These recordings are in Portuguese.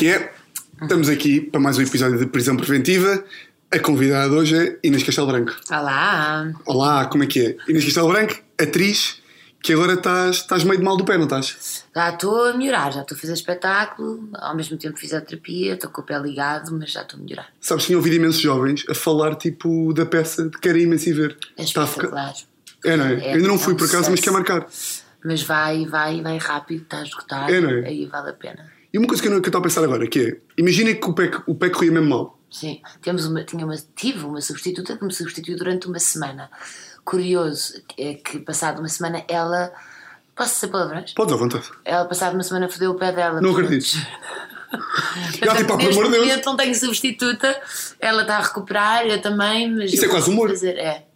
que é? Estamos aqui para mais um episódio de Prisão Preventiva. A convidada hoje é Inês Castelo Branco. Olá! Olá, como é que é? Inês Castelo Branco, atriz, que agora estás, estás meio de mal do pé, não estás? Já estou a melhorar, já estou a fazer espetáculo, ao mesmo tempo fisioterapia, estou com o pé ligado, mas já estou a melhorar. Sabes, tinha ouvido imensos jovens a falar tipo da peça de querem imenso ir ver. É Está a ficar- espetacular. É, não é? É, Eu ainda não é fui um por acaso, mas quer marcar. Mas vai, vai, vai rápido, está a esgotar, É, é? aí vale a pena. E uma coisa que eu não- que eu estou a pensar agora, que é, imaginem que o pé, o pé corria mesmo mal. Sim, temos uma, tinha uma, tive uma substituta que me substituiu durante uma semana. Curioso é que, passado uma semana, ela. Posso dizer palavrões? Podes à vontade. Ela, passado uma semana, fodeu o pé dela. Não acredito. Portanto, tipo, pelo amor de Deus. não tenho substituta, ela está a recuperar, eu também, mas. Isso eu é quase humor. Fazer, é,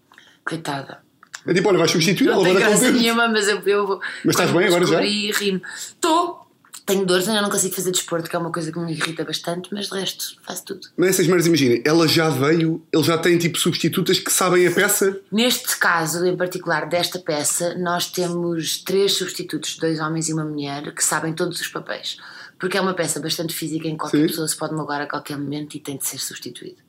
coitada. É tipo, olha, vais substituir, Não ela vai dar nenhuma, mas eu, eu vou. Mas estás bem agora já? Estou. Tenho dores, ainda não consigo fazer desporto, que é uma coisa que me irrita bastante, mas de resto, faço tudo. Mas essas merdas, imaginem, ela já veio, ele já tem tipo substitutas que sabem a peça. Neste caso, em particular desta peça, nós temos três substitutos, dois homens e uma mulher, que sabem todos os papéis. Porque é uma peça bastante física em qualquer Sim. pessoa se pode magoar a qualquer momento e tem de ser substituído.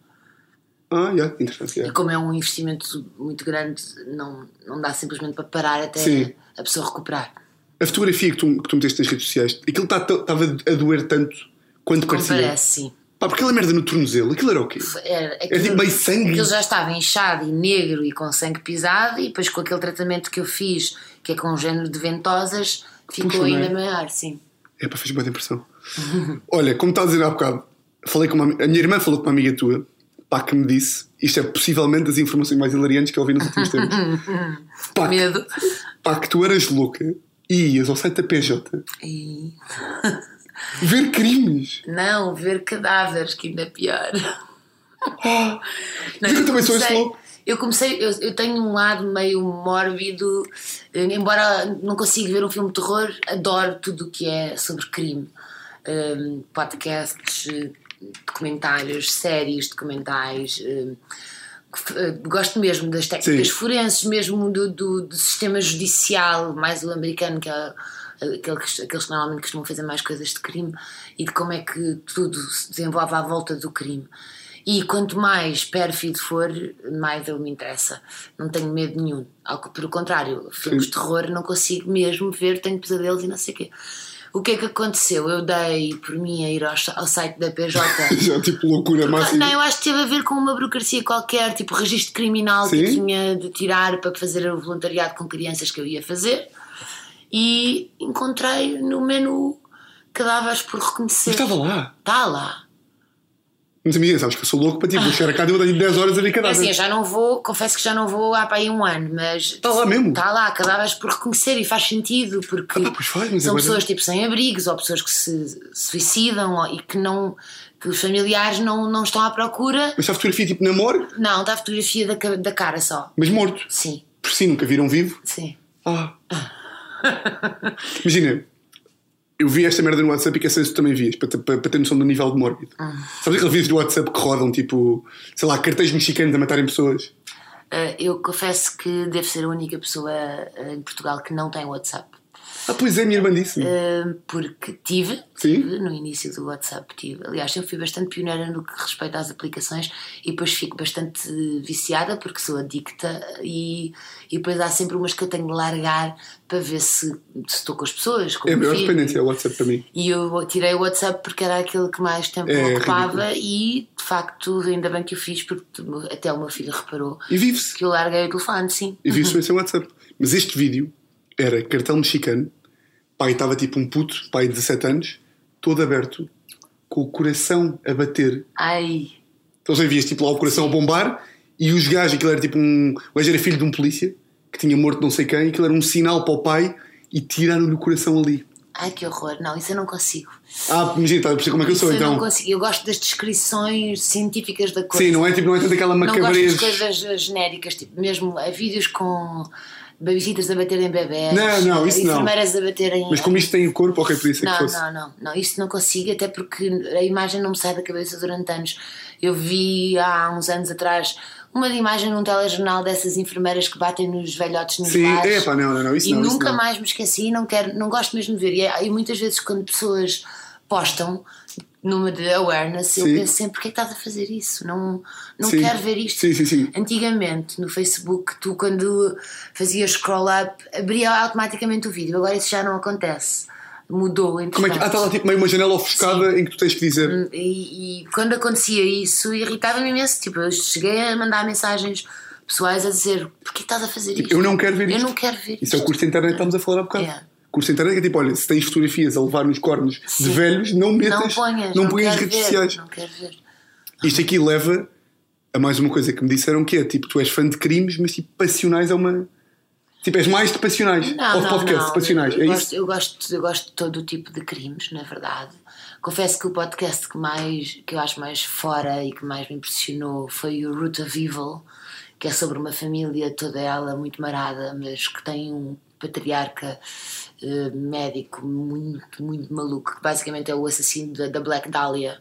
Ah, já, interessante. E já. como é um investimento muito grande, não, não dá simplesmente para parar até Sim. a pessoa recuperar. A fotografia que tu, que tu meteste nas redes sociais, aquilo estava a doer tanto quanto Como parecia. parece, sim. Pá, porque aquela merda no tornozelo, aquilo era o quê? Era, Era tipo meio sangue. Aquilo já estava inchado e negro e com sangue pisado, e depois com aquele tratamento que eu fiz, que é com um género de ventosas, ficou Puxa, é? ainda maior, sim. É para fez boa impressão. Olha, como estás a dizer há bocado, falei com uma, a minha irmã falou com uma amiga tua, pá, que me disse, isto é possivelmente das informações mais hilariantes que eu ouvi nos últimos tempos. pá, que, Medo. pá, que tu eras louca e ias ao site da PJ E... ver crimes. Não, ver cadáveres, que ainda é pior. Ah, Não, eu também sou louco. Eu comecei, eu, eu tenho um lado meio mórbido, eh, embora não consiga ver um filme de terror, adoro tudo o que é sobre crime. Um, podcasts, eh, documentários, séries documentais. um, que- eh, gosto mesmo das técnicas Sim. forenses, mesmo do, do, do sistema judicial, mais o americano, que é aqueles, aqueles que normalmente costumam fazer mais coisas de crime, e de como é que tudo se desenvolve à volta do crime. E quanto mais pérfido for, mais eu me interessa. Não tenho medo nenhum. Ao pelo contrário, filmes de terror não consigo mesmo ver, tenho pesadelos e não sei o quê. O que é que aconteceu? Eu dei por mim a ir ao, ao site da PJ. Já tipo loucura máxima. Não, eu acho que teve a ver com uma burocracia qualquer, tipo registro criminal que eu Sim. tinha de tirar para fazer o voluntariado com crianças que eu ia fazer e encontrei no menu cadáveres por reconhecer. Mas estava lá. Está lá. Mas imagina, sabes que eu sou louco para tipo, vou chegar a casa e vou dar 10 horas a ver É cadáver. assim, eu já não vou, confesso que já não vou há para aí um ano, mas. Está lá mesmo. Está lá, cadáveres por reconhecer e faz sentido, porque Ah, pá, pois faz, são agora- pessoas tipo sem abrigos ou pessoas que se suicidam ou- e que não. que os familiares não, não estão à procura. Mas está a fotografia tipo na morgue, Não, está a fotografia da, da cara só. mas morto. Sim, Por si nunca viram vivo. sim. Ah. Imagina, eu vi esta merda no WhatsApp e saber se tu também vias, para, ter- para, para ter noção do nível de mórbido. Sabes aqueles vídeos do WhatsApp que rodam, tipo, sei lá, cartéis mexicanos a matarem pessoas? Ah, eu confesso que devo ser a única pessoa ah, em Portugal que não tem WhatsApp. Ah, pois é, minha irmã disse. Ah, porque tive, tive no início do WhatsApp, tive. Aliás, eu fui bastante pioneira no que respeita às aplicações e depois fico bastante viciada porque sou adicta e, e depois há sempre umas que eu tenho de largar para ver se, se estou com as pessoas. Com É a maior filho. dependência, é o WhatsApp para mim. E eu tirei o WhatsApp porque era aquele que mais tempo É ocupava e de facto ainda bem que o fiz porque até o meu filho reparou E vive-se. que eu larguei o telefone, sim. E vive-se sem WhatsApp. Mas este vídeo era cartel mexicano, pai estava tipo um puto, pai de 17 anos, todo aberto, com o coração a bater. Ai, Então você vias tipo lá o coração a bombar e os gajos, aquilo era tipo um. O gajo era filho de um polícia que tinha morto não sei quem, e aquilo era um sinal para o pai e tiraram-lhe o coração ali. ai que horror. Não, isso eu não consigo. Ah, imagina, estás a perceber como é que eu sou Isso eu então. não consigo. Eu gosto das descrições científicas da coisa. Sim, não é tipo, não é tanto aquela Não gosto das coisas genéricas, tipo, mesmo a vídeos com babysitters a baterem bebés, Não, não, isso não. enfermeiras a baterem. Mas como isto tem o corpo, ok, podia ser que Não, fosse. não, não, não, isso não consigo, até porque a imagem não me sai da cabeça durante anos. Eu vi há uns anos atrás uma imagem num telejornal dessas enfermeiras que batem nos velhotes nos Sim, bares. é pá, não, não, não, isso e não. isso nunca não. mais me esqueci, não quero, não gosto mesmo de ver. E, e muitas vezes quando pessoas postam numa de awareness, eu Sim. penso sempre: porquê é que estás a fazer isso? Não, não Sim. quero ver isto. Sim. Antigamente, no Facebook, tu quando fazias scroll up, abria automaticamente o vídeo. Agora isso já não acontece. Mudou, Como é que. Ah, está lá tipo meio uma janela ofuscada em que tu tens que dizer. e, e quando acontecia isso, irritava-me imenso. Tipo, eu cheguei a mandar mensagens pessoais a dizer: porquê estás a fazer isto? eu não quero ver Eu isto. não quero ver Isso é o curso de internet que estamos a falar há bocado. É. Curso de internet que é tipo, olha, se tens fotografias a levar nos cornos de Sim. velhos, não metas. Não ponhas, não ponhas redes ver, sociais. Não quero ver. Isto aqui leva a mais uma coisa que me disseram que é tipo, tu és fã de crimes, mas tipo, passionais é uma. Tipo, és mais de passionais. Não, Ou de não, podcast, não. de passionais. Eu, é gosto, isso? eu, gosto, eu gosto de todo o tipo de crimes, na verdade. Confesso que o podcast que, mais, que eu acho mais fora e que mais me impressionou foi o Root of Evil, que é sobre uma família toda ela muito marada, mas que tem um patriarca eh, médico muito, muito maluco, que basicamente é o assassino da, da Black Dahlia.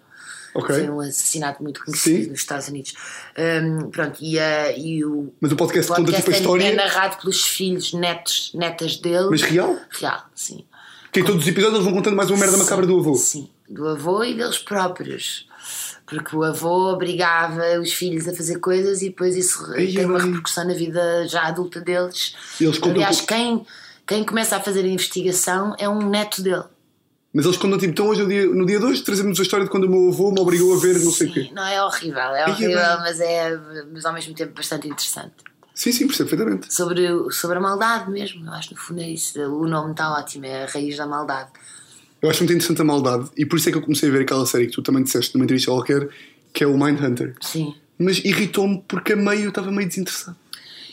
Ok. Foi um assassinato muito conhecido Sim. nos Estados Unidos. Um, pronto, e, a- e o Mas o podcast, o conta podcast tipo a é- história. é narrado pelos filhos, netos, netas dele. Mas real? Real, sim. Que em todos os episódios eles vão contando mais uma merda macabra do avô. Sim, do avô e deles próprios. Porque o avô obrigava os filhos a fazer coisas e depois isso Ai, tem uma repercussão na vida já adulta deles. Eles Aliás, quem, quem começa a fazer a investigação é um neto dele. Mas eles contam tipo, então hoje, no dia, no dia de hoje, trazemos a história de quando o meu avô me obrigou a ver não sei o quê. Não, é horrível, é horrível, mas é mas ao mesmo tempo bastante interessante. Sim, sim, percebo perfeitamente. Sobre, sobre a maldade mesmo, eu acho que no fundo é isso. O nome está ótimo, é a raiz da maldade. Eu acho muito interessante a maldade e por isso é que eu comecei a ver aquela série que tu também disseste numa entrevista qualquer, que é o Mindhunter. Sim. Mas irritou-me porque a meio eu estava meio desinteressado.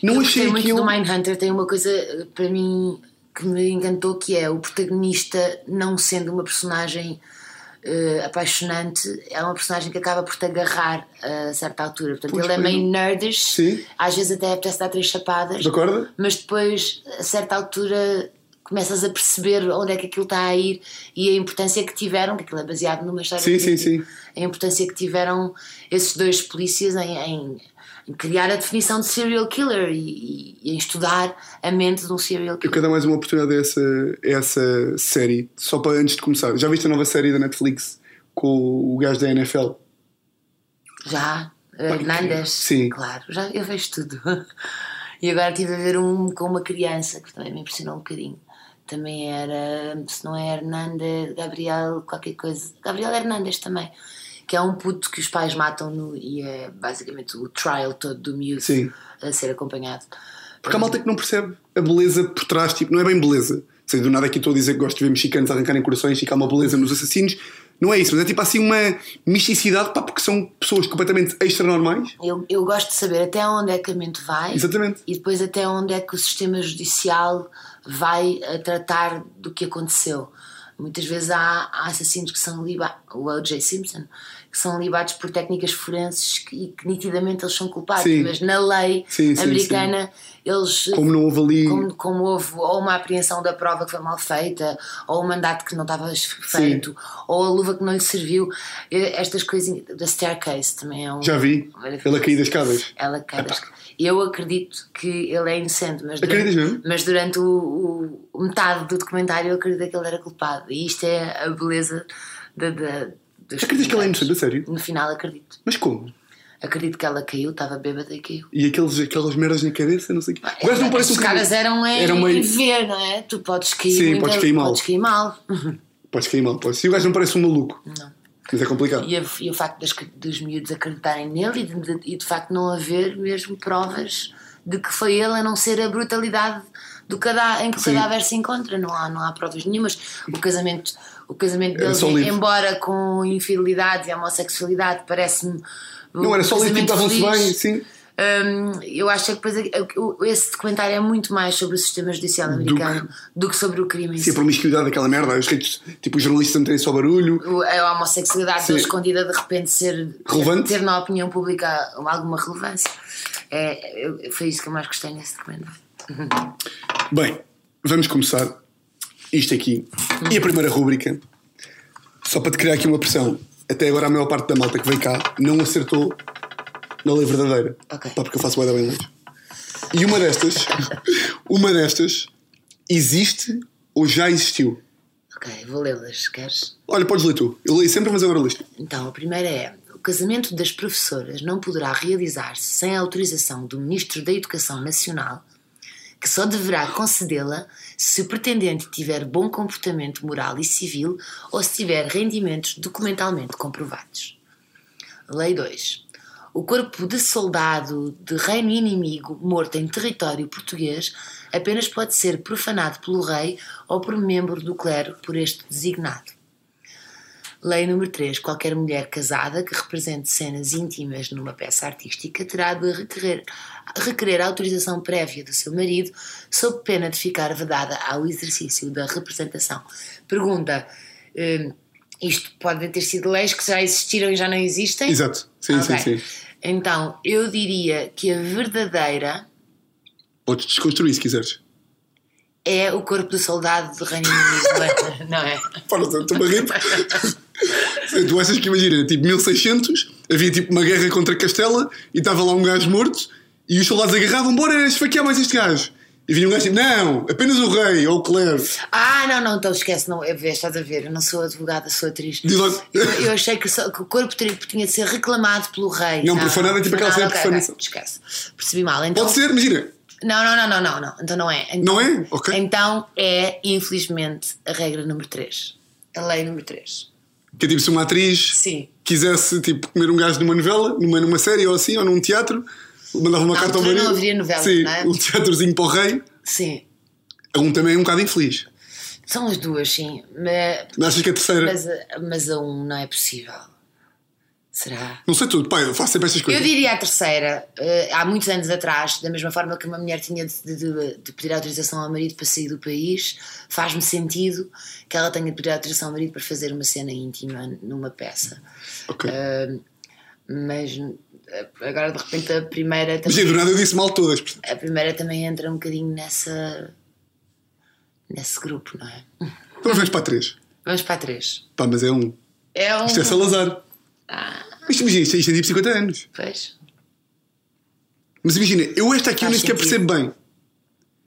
Não eu achei muito aquilo. do Mindhunter, tem uma coisa eh, para mim que me encantou que é o protagonista não sendo uma personagem eh, apaixonante, é uma personagem que acaba por te agarrar a certa altura. Portanto, Pois, ele é meio nerdish, Sim. às vezes até apetece dar três chapadas, De acordo? mas depois, a certa altura, começas a perceber onde é que aquilo está a ir e a importância que tiveram, que aquilo é baseado numa história Sim, sim, sim. a importância que tiveram esses dois polícias em, em- em criar a definição de serial killer e, e- em estudar a mente de um serial Eu killer. quero dar mais uma oportunidade a essa, a essa série, só para antes de começar. Já viste a nova série da Netflix com o gajo da NFL? Já, Hernandes, Sim. claro, já, eu vejo tudo. E agora estive a ver um com uma criança que também me impressionou um bocadinho. Também era, se não é Hernandes, Gabriel, qualquer coisa. Gabriel Hernandes também. Que é um puto que os pais matam no, e é basicamente o trial todo do miúdo Sim. a ser acompanhado. Porque há malta que não percebe a beleza por trás, tipo, não é bem beleza. Sei, do nada aqui estou a dizer que gosto de ver mexicanos arrancarem corações e que há uma beleza nos assassinos. Não é isso, mas é tipo assim uma misticidade, pá, porque são pessoas completamente extra-normais. Eu, eu gosto de saber até onde é que a mente vai Exatamente. e depois até onde é que o sistema judicial vai a tratar do que aconteceu. Muitas vezes há, há assassinos que são libados, o O.J. Simpson, que são libados por técnicas forenses que, e que nitidamente eles são culpados, Sim. mas na lei Sim, sim, americana eles Como não houve ali. como, como houve ou uma apreensão da prova que foi mal feita, ou um mandato que não estava feito, ou a luva que não lhe serviu, estas coisinhas da staircase também é um. Já vi. Ele a cair das escadas. Ela cai das- Eu acredito que ele é inocente, mas durante, mesmo? mas durante o, o- metade do documentário eu acredito que ele era culpado. E isto é a beleza da. Acreditas que ele é inocente, a sério? No final acredito. Mas como? Acredito que ela caiu, estava bêbada e caiu. E aqueles, aquelas merdas na cabeça, não sei o quê. O gajo não parece um escadas bocadinho- eram em, Era meio- em ver, não é? Tu podes cair. Sim, podes cair mal. Podes cair mal. Podes cair mal, podes. E o gajo não parece um maluco. Não. Mas é complicado. E, e o facto das, dos miúdos acreditarem nele e de, de- e de facto não haver mesmo provas de que foi ele a não ser a brutalidade do cada, em que o Sim. cadáver se encontra. Não há, não há provas nenhumas. O casamento, o casamento deles, livre. embora com infidelidade e homossexualidade, parece-me. um Não era só tipo, casamento estavam-se bem, sim. Hum, eu acho que depois esse documentário é muito mais sobre o sistema judicial americano do que, sobre o crime Sim, a promiscuidade daquela merda. As redes, tipo, os jornalistas a meterem só barulho. A homossexualidade Sim. escondida de repente ser Relevante? ter na opinião pública alguma relevância. É, foi isso que eu mais gostei nesse documentário. Bem, vamos começar isto aqui. E a primeira rúbrica, só para te criar aqui uma pressão. Até agora a maior parte da malta que veio cá não acertou na lei verdadeira. Ok. Pá, porque eu faço bem longe. E uma destas, uma destas, existe ou já existiu? Ok, vou lê-las, queres? Olha, podes ler tu. Eu leio sempre, mas agora liste. Então, a primeira é: o casamento das professoras não poderá realizar-se sem a autorização do Ministro da Educação Nacional, que só deverá concedê-la se o pretendente tiver bom comportamento moral e civil ou se tiver rendimentos documentalmente comprovados. Lei 2. O corpo de soldado de reino inimigo morto em território português apenas pode ser profanado pelo rei ou por membro do clero por este designado. Lei número 3. Qualquer mulher casada que represente cenas íntimas numa peça artística terá de requerer, requerer autorização prévia do seu marido, sob pena de ficar vedada ao exercício da representação. Pergunta: hum, isto pode ter sido leis que já existiram e já não existem? Exato. Sim, Ok. sim, sim. Então, eu diria que a verdadeira Podes desconstruir se quiseres. é o corpo do soldado do Reino Unido, não é? Para, estou-me a rir. tu achas que imagina, tipo 1600, havia tipo uma guerra contra Castela e estava lá um gajo morto e os soldados agarravam, bora esfaquear mais este gajo. E vinha um gajo tipo, não, apenas o rei ou o clero. Ah, não, não, então esquece, não, é, estás a ver, eu não sou advogada, sou atriz. Logo. Eu, eu achei que, só- que o corpo teria- tinha de ser reclamado pelo rei. Não, profanado é tipo aquela cena de ok, ok, profanação. esquece. Percebi mal. Então, Pode ser, imagina. Não, não, não, não, não, não, então não é. Então, Não é? Ok. Então é, infelizmente, a regra número 3. A lei número 3. Que é tipo se uma atriz Sim. quisesse tipo, comer um gajo numa novela, numa, numa série ou assim, ou num teatro, mandava uma Na carta ao marido. não haveria novelas, Sim, não é? um teatrozinho para o rei. Sim. É um também é um bocado infeliz. São as duas, sim. Mas, Mas achas que a terceira. mas, a- mas a um não é possível. Será? Não sei tudo, pai, eu faço sempre estas Eu coisas. diria a terceira, eh, há muitos anos atrás, da mesma forma que uma mulher tinha de, de- de pedir autorização ao marido para sair do país, faz-me sentido que ela tenha de pedir autorização ao marido para fazer uma cena íntima numa peça. Ok. Eh, mas eh, agora de repente a primeira Mas do também, nada eu disse mal todas. portanto. a primeira também entra um bocadinho nessa nesse grupo, não é? Então vamos para a três. Vamos para a três. Pá, mas é um. É um. Isto é Salazar. Ah, Isto imagina, isto, isto é tipo 50 anos. pois. Mas imagina, eu esta aqui eu nem sequer percebo bem.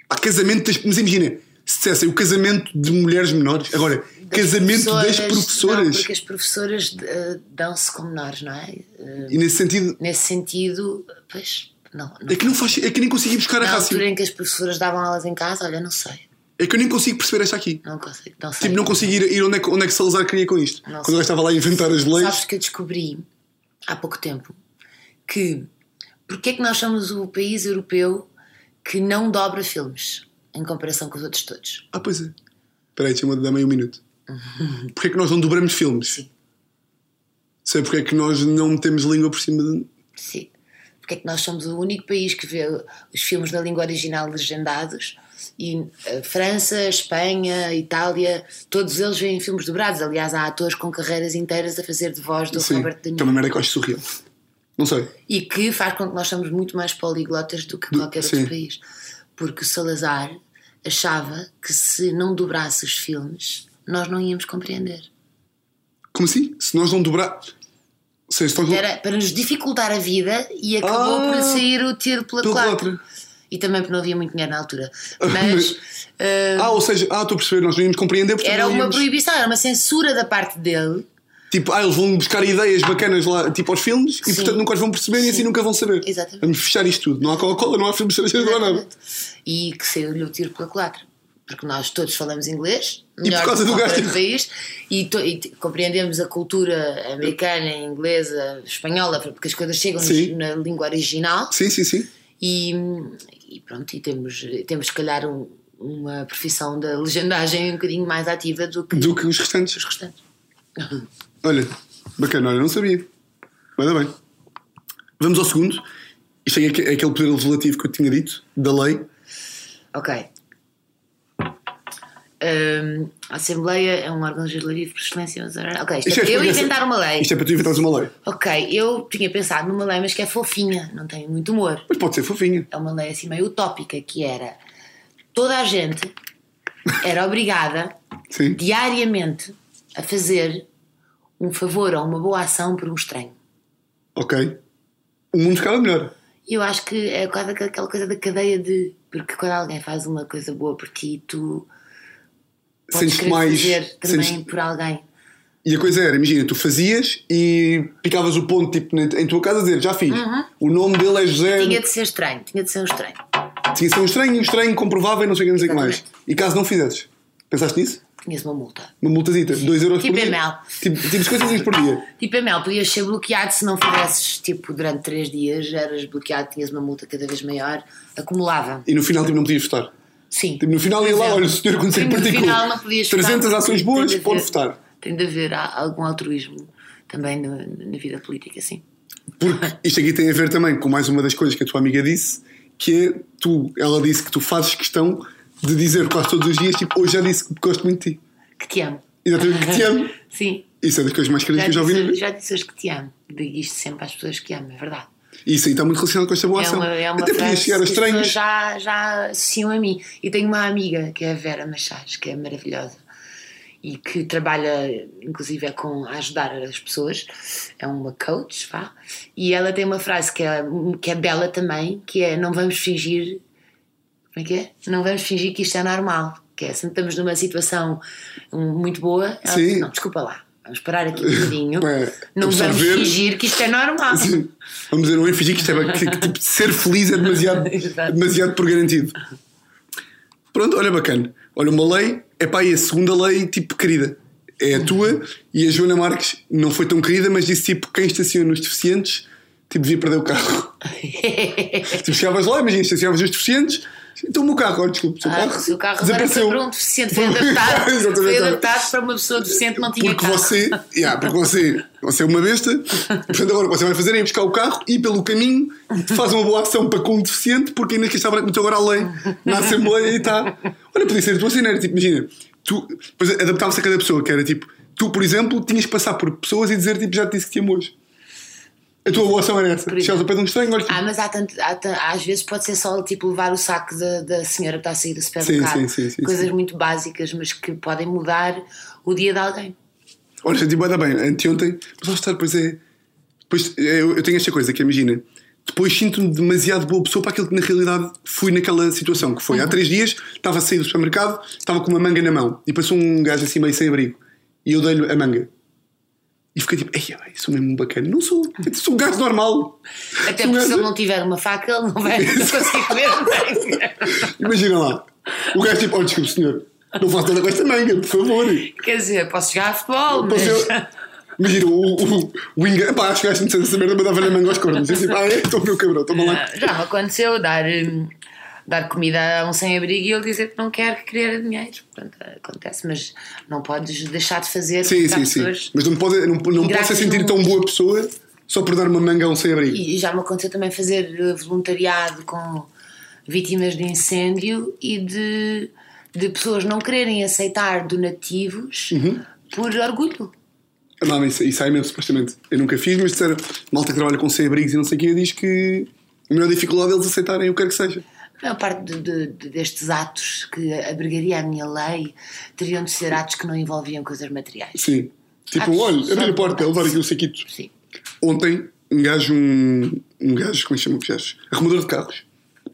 Há casamento das. Mas imagina, se dissessem o casamento de mulheres menores, agora, casamento das Não, professoras. porque as professoras eh, dão-se como menores, não é? Eh, E nesse sentido, nesse sentido, pois, não. não. é que, não faz, é que nem consegui buscar a Na raciocínio. altura em que as professoras davam aulas em casa, olha, não sei. É que eu nem consigo perceber esta aqui. Não consigo, não sei. Tipo, não consigo ir, ir onde, é que, onde é que Salazar queria com isto. Não Quando eu estava lá a inventar as leis. Sabes que eu descobri há pouco tempo que porque é que nós somos o país europeu que não dobra filmes em comparação com os outros todos? Ah, pois é. Espera aí, deixa-me dar meio um minuto. Porquê é que nós não dobramos filmes? Sim. Sei porque é que nós não metemos língua por cima de. Sim. Porque é que nós somos o único país que vê os filmes na língua original legendados e a França, Espanha, Itália, todos eles veem filmes dobrados. Aliás, há atores com carreiras inteiras a fazer de voz do Sim, Robert De que é Niro. uma merda que eu acho surreal. Não sei. E que faz com que nós somos muito mais poliglotas do que Do- qualquer sim. outro país. Porque o Salazar achava que se não dobrasse os filmes, nós não íamos compreender. Como assim? Se nós não dobrar. Não... Era para nos dificultar a vida e acabou Ah, por sair o tiro pela pela culatra. E também porque não havia muito dinheiro na altura. Mas eh, Ah, ou seja, ah, estou a perceber, nós não íamos compreender porque era não uma íamos... proibição, era uma censura da parte dele. Tipo, ah, eles vão buscar ideias bacanas lá, tipo aos filmes, e Sim. portanto nunca os vão perceber e assim Sim. nunca vão saber. Exatamente. Vamos fechar isto tudo. Não há Coca-Cola, não há filmes estrangeiros, não há nada. E que saiu-lhe o tiro pela culatra. Porque nós todos falamos inglês, por melhor causa do do que gajo ter- país, e, to- e compreendemos a cultura americana, inglesa, espanhola, porque as coisas chegam-nos Sim. na língua original. Sim, sim, sim. E, e pronto, e temos, temos se calhar um- uma profissão da legendagem um bocadinho mais ativa do que Do que os restantes. os restantes. Olha, bacana, olha, não sabia. Ainda bem. Vamos ao segundo. Isto é é aquele poder legislativo que eu tinha dito, da lei. Ok. A Assembleia é um órgão legislativo por excelência. mas- Ok, isto Isto é, é para eu inventar uma lei. Isto é para tu inventares uma lei. Ok, eu tinha pensado numa lei, mas que é fofinha, não tem muito humor. Mas pode ser fofinha. É uma lei assim meio utópica, que era toda a gente era obrigada diariamente a fazer um favor ou uma boa ação por um estranho. Ok. O mundo ficava melhor. Eu acho que é quase aquela coisa da cadeia de. Porque quando alguém faz uma coisa boa por ti, tu querer mais. fazer também sentes- por alguém. E a coisa era, imagina, tu fazias e picavas o ponto tipo, em tua casa a dizer, já fiz. O nome dele é José. Uhum. Tinha de ser estranho, tinha de ser um estranho. Tinha de ser um estranho, um estranho, comprovável e não sei o que, não sei que mais. E caso não fizesses, pensaste nisso? Tinha-se uma multa. Uma multazita, 2 euros Tipo por dia. ML. Tipo, tipo 50 centavos por dia. Tipo, Mel, podias ser bloqueado se não fizesses, tipo, durante 3 dias, eras bloqueado, tinhas uma multa cada vez maior, acumulava. E no final tipo, não podias votar. Sim. Tipo, no final ia lá, olha, o senhor quando Sim, se no final não podias 300 votar, ações boas, de pode haver- votar. Tem de haver algum altruísmo também no- na vida política, sim. Porque isto aqui tem a ver também com mais uma das coisas que a tua amiga disse, que é tu, ela disse que tu fazes questão de dizer quase todos os dias, tipo, hoje já disse que gosto muito de ti. Que te amo. Exatamente, que te amo. Sim. Isso é das coisas mais queridas que eu já ouvi. na já disse hoje que te amo. Digo isto sempre às pessoas que amo, é verdade. Isso aí está muito relacionado com esta boa É ação. uma, é uma Até podia frase chegar a estranhos. já, já associam a mim. E tenho uma amiga que é a Vera Machás, que é maravilhosa e que trabalha, inclusive, é com a ajudar as pessoas. É uma coach, vá. E ela tem uma frase que é, que é bela também, que é: Não vamos fingir. Como é que é? Não vamos fingir que isto é normal. Que é, se estamos numa situação hum, muito boa, ela Sim. diz, não, desculpa lá, vamos parar aqui um bocadinho. É, não vamos fingir que isto é normal. Sim. Vamos dizer, não é fingir que isto é que, tipo, ser feliz é demasiado, demasiado por garantido. Pronto, olha bacana. Olha, uma lei, é pá, e a segunda lei, tipo, querida. É a tua e a Joana Marques não foi tão querida, mas disse tipo: quem estaciona nos deficientes, tipo, devia perder o carro. tipo, chegavas lá, imagina, estacionavas os deficientes, então o meu carro, olha, desculpa, o seu Ah, carro. o seu carro desapareceu. para um deficiente, foi adaptado, foi adaptado para uma pessoa deficiente não tinha Porque carro. você, yeah, porque você, você é uma besta, portanto agora o que você vai fazer é ir buscar o carro e pelo caminho faz uma boa ação para com o deficiente, porque ainda que estava muito agora a lei na Assembleia e está. Olha, podia ser a tua cena, era tipo, imagina, tu depois adaptava-se a cada pessoa, que era tipo, tu, por exemplo, tinhas que passar por pessoas e dizer tipo, já te disse que te amo hoje. A tua boa ação era essa. Chegas ao pé de um estranho, olha, Ah, mas há tanto, há às vezes pode ser só tipo levar o saco da, da senhora que está a sair do supermercado. Sim, sim, sim, sim, Coisas muito básicas, mas que podem mudar o dia de alguém. Olha, senti bem, bem, anteontem, mas lá está, depois é. Depois, é, eu, eu tenho esta coisa que imagina, depois sinto-me demasiado boa pessoa para aquilo que na realidade fui naquela situação, que foi há três dias, estava a sair do supermercado, estava com uma manga na mão e passou um gajo assim meio sem abrigo e eu dei-lhe a manga. E fiquei tipo, ei, sou mesmo bacana. Não sou, sou um gajo normal. Até Sou um porque se gajo- ele não tiver uma faca, ele não vai conseguir comer. Imagina lá, o gajo tipo, olha, desculpe senhor, não faço nada com esta manga, por favor. Quer dizer, posso jogar a futebol, mas. Eu- Imagina, o, o, o enga... Pá, acho que gajo me disse essa merda, mas dava-lhe a manga aos cornos. Eu tipo, ah, é, estou meu cabrão, toma lá. Já me aconteceu dar, hum, dar comida a um sem-abrigo e ele dizer que não quer que querer dinheiro. Portanto, acontece, mas não podes deixar de fazer. Sim, sim, sim. Mas não pode, não, não Ingratas se sentir tão boa pessoa só por dar uma manga a um sem-abrigo. E já me aconteceu também fazer eh, voluntariado com vítimas de incêndio e de, de pessoas não quererem aceitar donativos Uhum. por orgulho. Não, mas isso, isso há imenso, supostamente. Eu nunca fiz, mas disseram, malta que trabalha com sem-abrigos e não sei o que, diz que a maior dificuldade é eles aceitarem o que quer que seja. A maior parte de, de- de- destes atos que abrigaria a minha lei teriam de ser atos que não envolviam coisas materiais. Sim. Tipo, Atos olha, abrir a porta, levar aqui o saquito. Sim. Ontem, um gajo, um, um gajo, como é que chama o gajo? Arrumador de carros.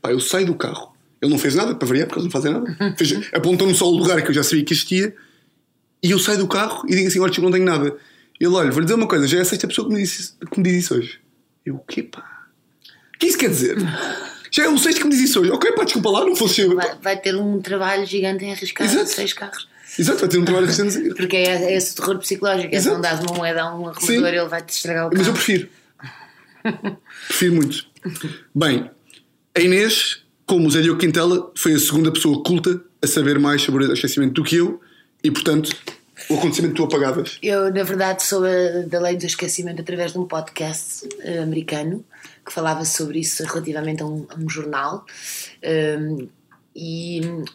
Pá, eu saio do carro. Ele não fez nada, para variar, porque eles não fazem nada. Fez- Apontou-me só o lugar que eu já sabia que existia. E eu saio do carro e digo assim: olha, tipo, não tenho nada. Ele, olha, vou-lhe dizer uma coisa, já é a sexta pessoa que me, disse, que me diz isso hoje. Eu, o quê, pá? O que isso quer dizer? Já é o sexto que me diz isso hoje. Ok, pá, desculpa lá, não fosse eu. Vai, vai ter um trabalho gigante em arriscar Exato. seis carros. Exato, vai ter um trabalho recente. Porque é, é esse terror psicológico. É se não dás uma moeda a um arrumador, ele vai-te estragar o carro. Mas eu prefiro. prefiro muito. Bem, a Inês, como o Zé Diogo Quintela, foi a segunda pessoa culta a saber mais sobre o esquecimento do que eu e, portanto, o acontecimento que tu apagavas. Eu, na verdade, sou a, da lei do esquecimento através de um podcast eh, americano que falava sobre isso relativamente a um, a um jornal. Um, e hum,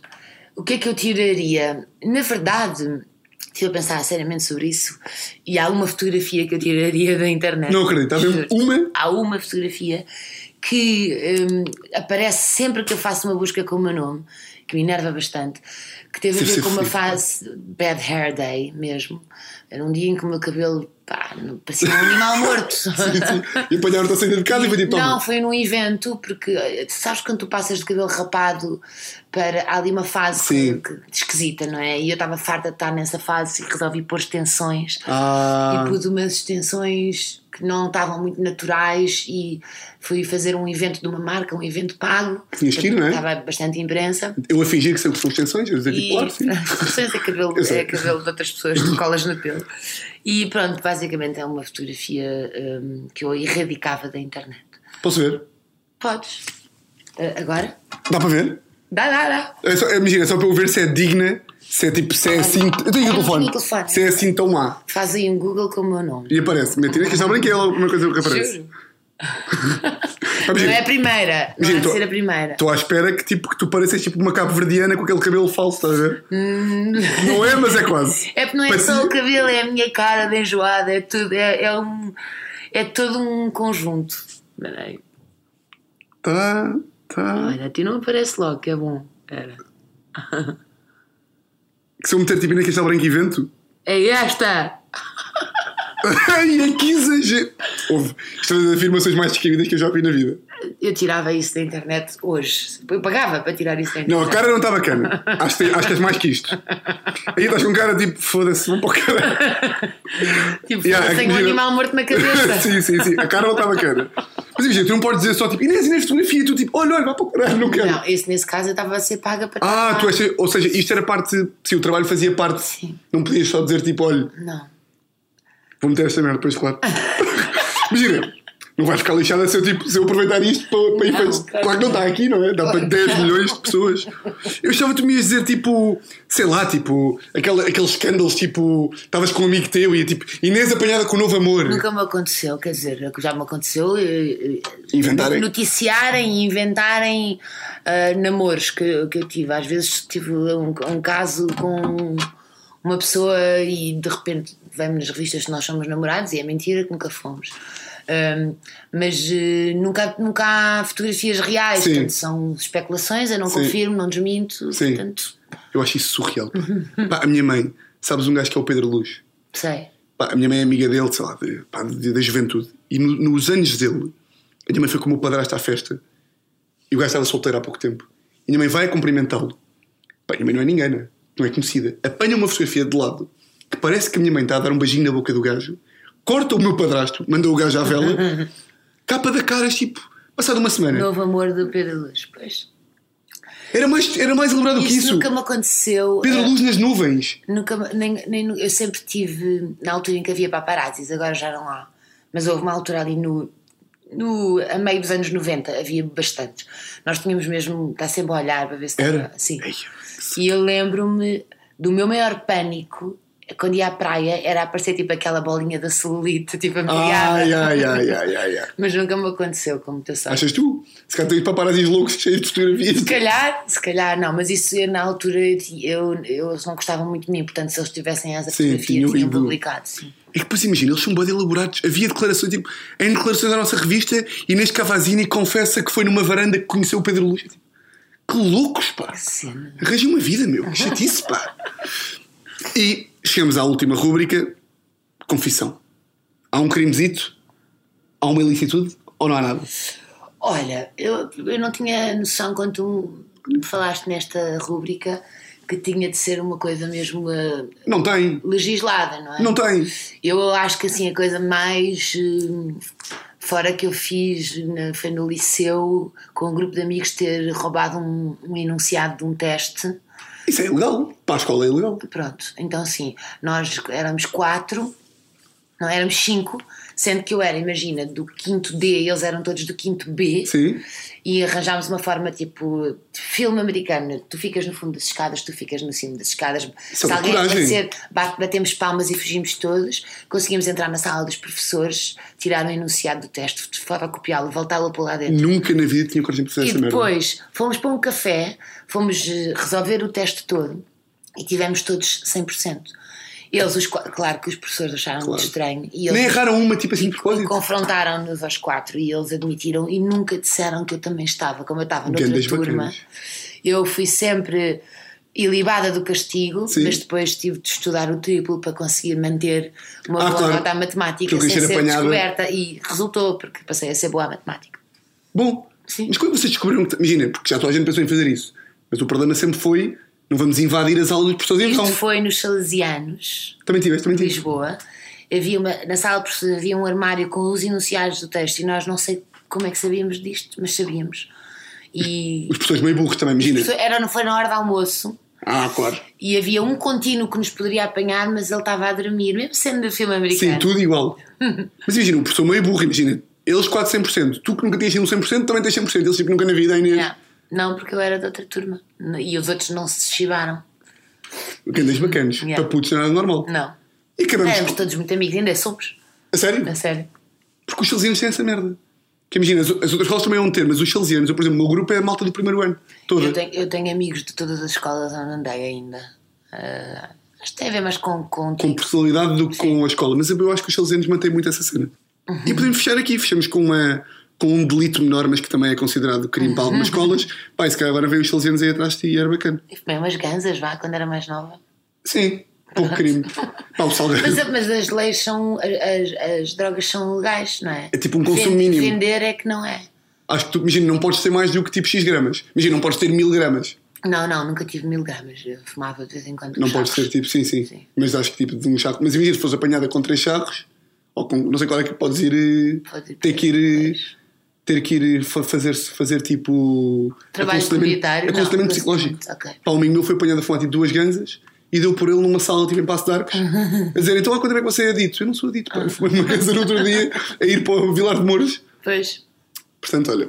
o que é que eu tiraria? Na verdade, estive a pensar seriamente sobre isso e há uma fotografia que eu tiraria da internet. Não acredito, há uma. Há uma fotografia que hum, aparece sempre que eu faço uma busca com o meu nome, que me enerva bastante, que teve a ver com uma fase bad hair day mesmo. Era um dia em que o meu cabelo pá, parecia um animal morto. Sim, sim. E apanharam-te a saída de casa e foi tipo. Não, foi num evento, porque eh, sabes quando tu passas de cabelo rapado para há ali uma fase Sim. que- esquisita, não é? E eu estava farta de estar nessa fase e resolvi pôr extensões. Ah, E pus umas extensões que não estavam muito naturais e fui fazer um evento de uma marca, um evento pago. Tinhas que ir, não é? Estava bastante imprensa. eu a fingir que são são extensões, eu dizer tipo, E claro, sim. extensões é cabelo, é cabelo de outras pessoas, tu colas no pelo. E pronto, basicamente é uma fotografia hum, que eu erradicava da internet. Posso ver? Podes. Ah, agora? Dá para ver? Dá, dá, dá. É só, imagina, é só para eu ver se é digna, se é tipo, se é assim. Eu tenho o Eu telefone. tenho o telefone. Se é assim tão má. Faz aí um Google com o meu nome. E aparece. Mentira, que está é uma coisa que aparece. Juro. Pá, Não é a primeira. Não Imagina, vai tô- ser a primeira. Estou à espera que, tipo, que tu pareças tipo uma cabo verdiana com aquele cabelo falso, estás a ver? Não é, mas é quase. É porque não é só o cabelo, é a minha cara de enjoada, é tudo, é, é um. É todo um conjunto. Peraí. Tá, tá. Olha, a ti não aparece logo, que é bom. Era. Que se eu meter tipo naquele está branco e vento. É esta! Ai, é que exagero. Houve. Isto das afirmações mais descabidas que eu já vi na vida. Eu tirava isso da internet hoje. Eu pagava para tirar isso da internet. Não, a cara não está bacana. Acho que, acho que és mais que isto. Aí estás com cara tipo, foda-se, vão para o caralho. Tipo, Yeah, tenho um animal morto na cabeça. sim, sim, sim. A cara não está bacana. Mas imagina, tu não podes dizer só tipo, Inês, Inês, fotografia. Tu tipo, olha, olha, vá para o caralho, não quero. Não, esse, nesse caso eu estava a ser paga para Ah, tu achas, ou seja, isto era parte. Sim, o trabalho fazia parte. Sim. Não podias só dizer tipo, olha, Não. vou meter esta merda depois, claro. Imagina, não vais ficar lixada se eu, tipo, se eu aproveitar isto para, para ir Não, para. claro que não está aqui, não é? Dá para 10 milhões de pessoas. Eu que tu me ias dizer tipo, sei lá, tipo, aquela, aqueles escândalos, tipo, estavas com um amigo teu e tipo, Inês apanhada com o novo amor. Nunca me aconteceu, quer dizer, já me aconteceu eh, eh, Inventarem. noticiarem e inventarem ah, namoros que, que eu tive. Às vezes tive um, um caso com uma pessoa e de repente vemos nas revistas que nós somos namorados e é mentira que nunca fomos. Ahm, mas eh, nunca, nunca há fotografias reais, Sim. portanto são especulações, eu não Sim. confirmo, não desminto, Sim. portanto, Eu acho isso surreal. Pá. Pá, a minha mãe, sabes um gajo que é o Pedro Luz? sei. Pá, a minha mãe é amiga dele, sei lá, de- pá, de- da juventude. E no- nos anos dele, a minha mãe foi com o meu padrasto à festa e o gajo estava solteiro há pouco tempo. E a minha mãe vai a cumprimentá-lo. Pá, a minha mãe não é ninguém, não é conhecida. Apanha uma fotografia de lado que parece que a minha mãe está a dar um beijinho na boca do gajo, corta o meu padrasto, manda o gajo à vela, capa da cara, tipo, passado uma semana. Novo amor do Pedro Luz, pois. Era mais, era mais elaborado que Isso isso. nunca me aconteceu. Pedro eh, Luz nas nuvens. Nunca, nem, nem, eu sempre tive, na altura em que havia paparazzis, agora já não há, mas houve uma altura ali no, no, a meio dos anos 90, havia bastantes. Nós tínhamos mesmo, está sempre a olhar para ver se Era? estava. Ei, E eu lembro-me do meu maior pânico quando ia à praia era aparecer tipo aquela bolinha da celulite, tipo ampliada. Ai, ai, ai, ai, ai, ai. Mas nunca me aconteceu, como tu sabes. Achas tu? Se calhar tens paparazzis loucos cheios de fotografias. Se calhar, se calhar não, mas isso eu, na altura eu, eu, eles não gostavam muito de mim, portanto se eles tivessem essa Sim, fotografia tinham tinham publicado, sim. É que depois imagina, eles são bem elaborados. Havia declarações, tipo, em declarações da nossa revista, Inês Cavazini confessa que foi numa varanda que conheceu o Pedro. Tipo, que loucos, pá! Arranjem uma vida, meu. Que chatice, pá! E chegamos à última rúbrica: confissão. Há um crimezito? Há uma ilicitude? Ou não há nada? Olha, eu, eu não tinha noção quando tu falaste nesta rúbrica que tinha de ser uma coisa mesmo eh, Não tem. legislada, não é? Não tem. Eu acho que assim a coisa mais eh, fora que eu fiz na- foi no liceu com um grupo de amigos ter roubado um, um enunciado de um teste. Isso é ilegal. Para a escola é ilegal. Pronto, então assim, nós éramos quatro, não éramos cinco, sendo que eu era, imagina, do quinto D, eles eram todos do quinto B. Sim. E arranjámos uma forma tipo filme americano. Tu ficas no fundo das escadas, tu ficas no cimo das escadas. Isso é Se alguém coragem. aparecer, bate- batemos palmas e fugimos todos. Conseguimos entrar na sala dos professores, tirar o enunciado do teste, fotocopiá-lo, voltá-lo para lá dentro. Nunca na vida tinha coragem de fazer E essa merda. depois fomos para um café, fomos eh, resolver o teste todo e tivemos todos 100%. E eles, os, claro que os professores acharam muito estranho. E Nem eles erraram uma, tipo assim, propósito. confrontaram-nos aos quatro e eles admitiram e nunca disseram que eu também estava, como eu estava noutra Grandes turma. bacanas. Eu fui sempre ilibada do castigo, Sim. mas depois tive de estudar o triplo para conseguir manter uma Ah, boa claro. nota à matemática sem ser ser apanhada. descoberta e resultou, porque passei a ser boa à matemática. Bom, Sim. mas quando vocês descobriram que. Imagina, porque já toda a gente pensou em fazer isso. Mas o problema sempre foi: não vamos invadir as aulas dos professores. Isto foi nos Salesianos, também tiveste, também de tiveste. Lisboa. Havia uma, na sala de professores havia um armário com os enunciados do texto e nós não sei como é que sabíamos disto, mas sabíamos. E Os professores meio burros também, imagina. era, não foi na hora do almoço Ah, claro. e havia um contínuo que nos poderia apanhar, mas ele estava a dormir, mesmo sendo do filme americano. Sim, tudo igual. Mas imagina, o professor meio burro, imagina. Eles quase 100%. Tu que nunca tinhas sido um 100%, também tens 100%. Eles tipo nunca na vida, ainda. Yeah. Não, porque eu era de outra turma e os outros não se chivaram. Grandes bacanas. Yeah. Para putos não é nada normal. Não. E acabamos. Éramos todos muito amigos, ainda somos, A sério? a sério. Porque os salesianos têm essa merda. Que imagina, as, as outras escolas também vão ter, mas os salesianos, eu, por exemplo, o meu grupo é a malta do primeiro ano. Toda. Eu tenho, eu tenho amigos de todas as escolas onde andei ainda. Ah, acho que tem a ver mais com, com, com personalidade do que com a escola. Mas eu acho que os salesianos mantêm muito essa cena. Uhum. E podemos fechar aqui, fechamos com, uma, com um delito menor, mas que também é considerado crime para Uhum. algumas escolas. Pá, e se calhar agora veio os salesianos aí atrás de ti e era bacana. Eu fumei umas ganzas, vá, quando era mais nova. Sim, pouco crime. Pá, o salgado. Mas, mas as leis são. As, as drogas são legais, não é? É tipo um consumo Vende- mínimo. Vender é que não é. Acho que tu, imagina, não podes ter mais do que tipo X gramas. Imagina, não podes ter mil gramas. Não, não, nunca tive mil gramas. Eu fumava de vez em quando. Não podes ter tipo, sim, sim, Sim. Mas acho que tipo de um charro. Mas imagina, se fores apanhada com três charros, ou com, não sei qual é que podes ir. eh, Pode ir ter que ir. eh. Ter que ir fa- fazer, fazer tipo. Trabalho comunitário, Aconselhamento psicológico. ok. Pá, um amigo meu foi apanhado a fumar tipo duas ganzas e deu por ele numa sala tipo em Passo de Arcos a dizer: Então há quanto é que você é adito? Eu não sou adito, pá. Eu fumei uma ganza no outro dia a ir para o Vilar de Mouros. Pois. Portanto, olha,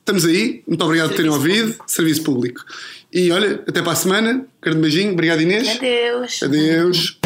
estamos aí. Muito obrigado por terem ouvido. Serviço público. E olha, até para a semana. Grande beijinho. Obrigado, Inês. Adeus. Adeus.